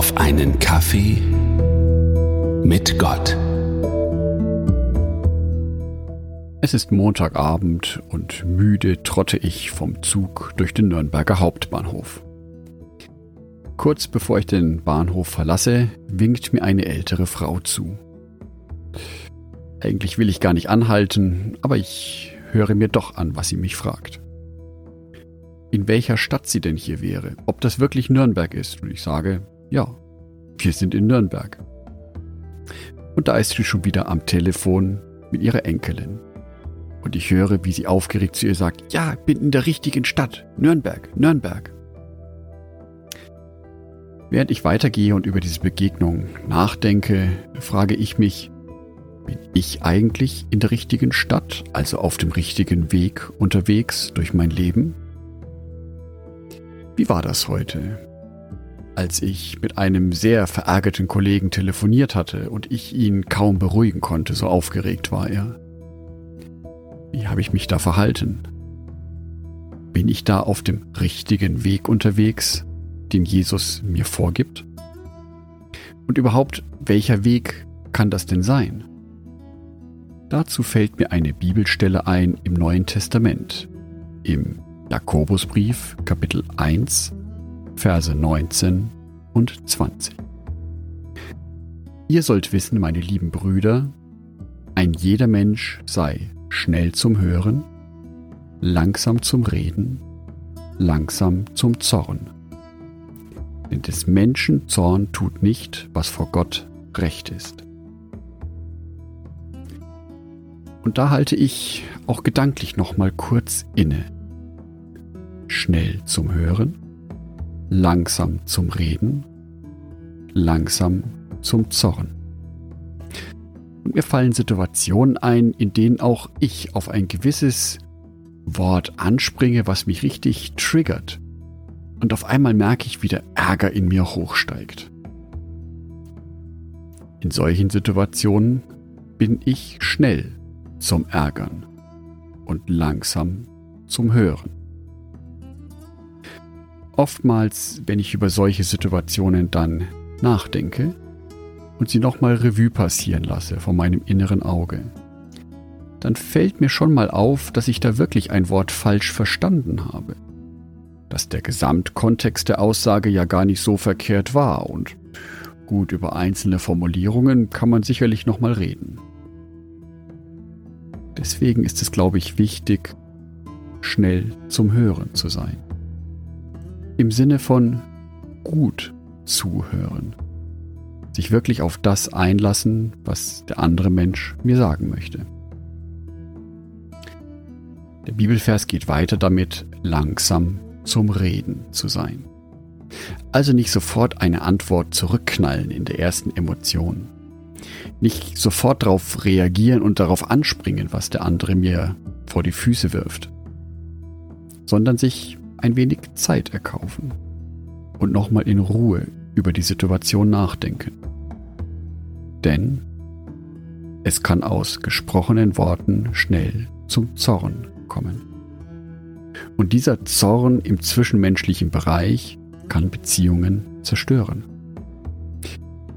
auf einen Kaffee mit Gott. Es ist Montagabend und müde trotte ich vom Zug durch den Nürnberger Hauptbahnhof. Kurz bevor ich den Bahnhof verlasse, winkt mir eine ältere Frau zu. Eigentlich will ich gar nicht anhalten, aber ich höre mir doch an, was sie mich fragt. In welcher Stadt sie denn hier wäre, ob das wirklich Nürnberg ist. Und ich sage, ja, wir sind in Nürnberg. Und da ist sie schon wieder am Telefon mit ihrer Enkelin. Und ich höre, wie sie aufgeregt zu ihr sagt, ja, bin in der richtigen Stadt, Nürnberg, Nürnberg. Während ich weitergehe und über diese Begegnung nachdenke, frage ich mich, bin ich eigentlich in der richtigen Stadt, also auf dem richtigen Weg unterwegs durch mein Leben? Wie war das heute? Als ich mit einem sehr verärgerten Kollegen telefoniert hatte und ich ihn kaum beruhigen konnte, so aufgeregt war er. Wie habe ich mich da verhalten? Bin ich da auf dem richtigen Weg unterwegs, den Jesus mir vorgibt? Und überhaupt, welcher Weg kann das denn sein? Dazu fällt mir eine Bibelstelle ein im Neuen Testament, im Jakobusbrief Kapitel 1, Verse 19 und 20. Ihr sollt wissen, meine lieben Brüder, ein jeder Mensch sei schnell zum Hören, langsam zum Reden, langsam zum Zorn. Denn des Menschen Zorn tut nicht, was vor Gott recht ist. Und da halte ich auch gedanklich noch mal kurz inne. Schnell zum Hören, langsam zum Reden, langsam zum Zorn. Und mir fallen Situationen ein, in denen auch ich auf ein gewisses Wort anspringe, was mich richtig triggert. Und auf einmal merke ich, wie der Ärger in mir hochsteigt. In solchen Situationen bin ich schnell zum Ärgern und langsam zum Hören. Oftmals, wenn ich über solche Situationen dann nachdenke und sie nochmal Revue passieren lasse vor meinem inneren Auge, dann fällt mir schon mal auf, dass ich da wirklich ein Wort falsch verstanden habe. Dass der Gesamtkontext der Aussage ja gar nicht so verkehrt war und gut über einzelne Formulierungen kann man sicherlich nochmal reden. Deswegen ist es, glaube ich, wichtig, schnell zum Hören zu sein. Im Sinne von gut zuhören. Sich wirklich auf das einlassen, was der andere Mensch mir sagen möchte. Der Bibelvers geht weiter damit, langsam zum Reden zu sein. Also nicht sofort eine Antwort zurückknallen in der ersten Emotion, nicht sofort darauf reagieren und darauf anspringen, was der andere mir vor die Füße wirft, sondern sich ein wenig Zeit erkaufen und nochmal in Ruhe über die Situation nachdenken. Denn es kann aus gesprochenen Worten schnell zum Zorn kommen. Und dieser Zorn im zwischenmenschlichen Bereich kann Beziehungen zerstören.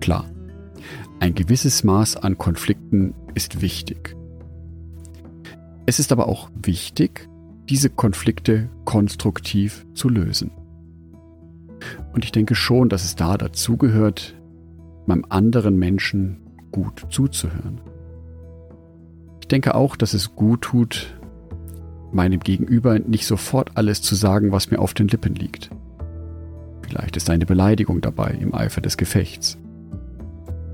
Klar, ein gewisses Maß an Konflikten ist wichtig. Es ist aber auch wichtig, diese Konflikte konstruktiv zu lösen. Und ich denke schon, dass es da dazugehört, beim anderen Menschen gut zuzuhören. Ich denke auch, dass es gut tut, meinem Gegenüber nicht sofort alles zu sagen, was mir auf den Lippen liegt. Vielleicht ist eine Beleidigung dabei im Eifer des Gefechts.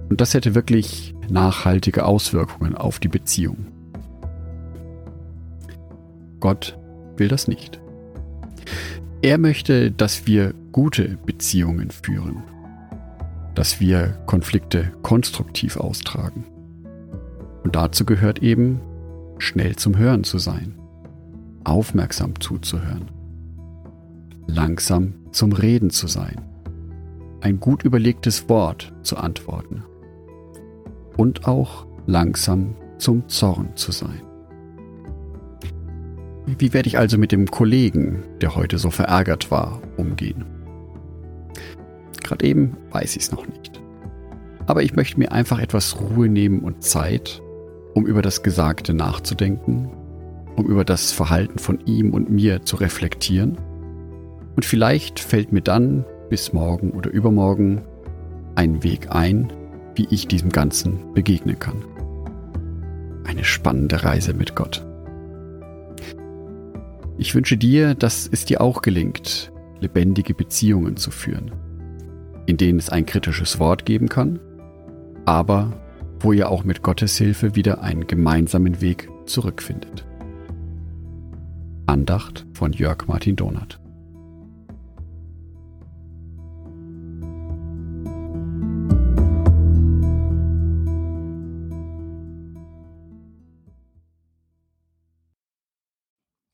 Und das hätte wirklich nachhaltige Auswirkungen auf die Beziehung. Gott will das nicht. Er möchte, dass wir gute Beziehungen führen, dass wir Konflikte konstruktiv austragen. Und dazu gehört eben, schnell zum Hören zu sein, aufmerksam zuzuhören, langsam zum Reden zu sein, ein gut überlegtes Wort zu antworten und auch langsam zum Zorn zu sein. Wie werde ich also mit dem Kollegen, der heute so verärgert war, umgehen? Gerade eben weiß ich es noch nicht. Aber ich möchte mir einfach etwas Ruhe nehmen und Zeit, um über das Gesagte nachzudenken, um über das Verhalten von ihm und mir zu reflektieren. Und vielleicht fällt mir dann bis morgen oder übermorgen ein Weg ein, wie ich diesem Ganzen begegnen kann. Eine spannende Reise mit Gott. Ich wünsche dir, dass es dir auch gelingt, lebendige Beziehungen zu führen, in denen es ein kritisches Wort geben kann, aber wo ihr auch mit Gottes Hilfe wieder einen gemeinsamen Weg zurückfindet. Andacht von Jörg Martin Donath.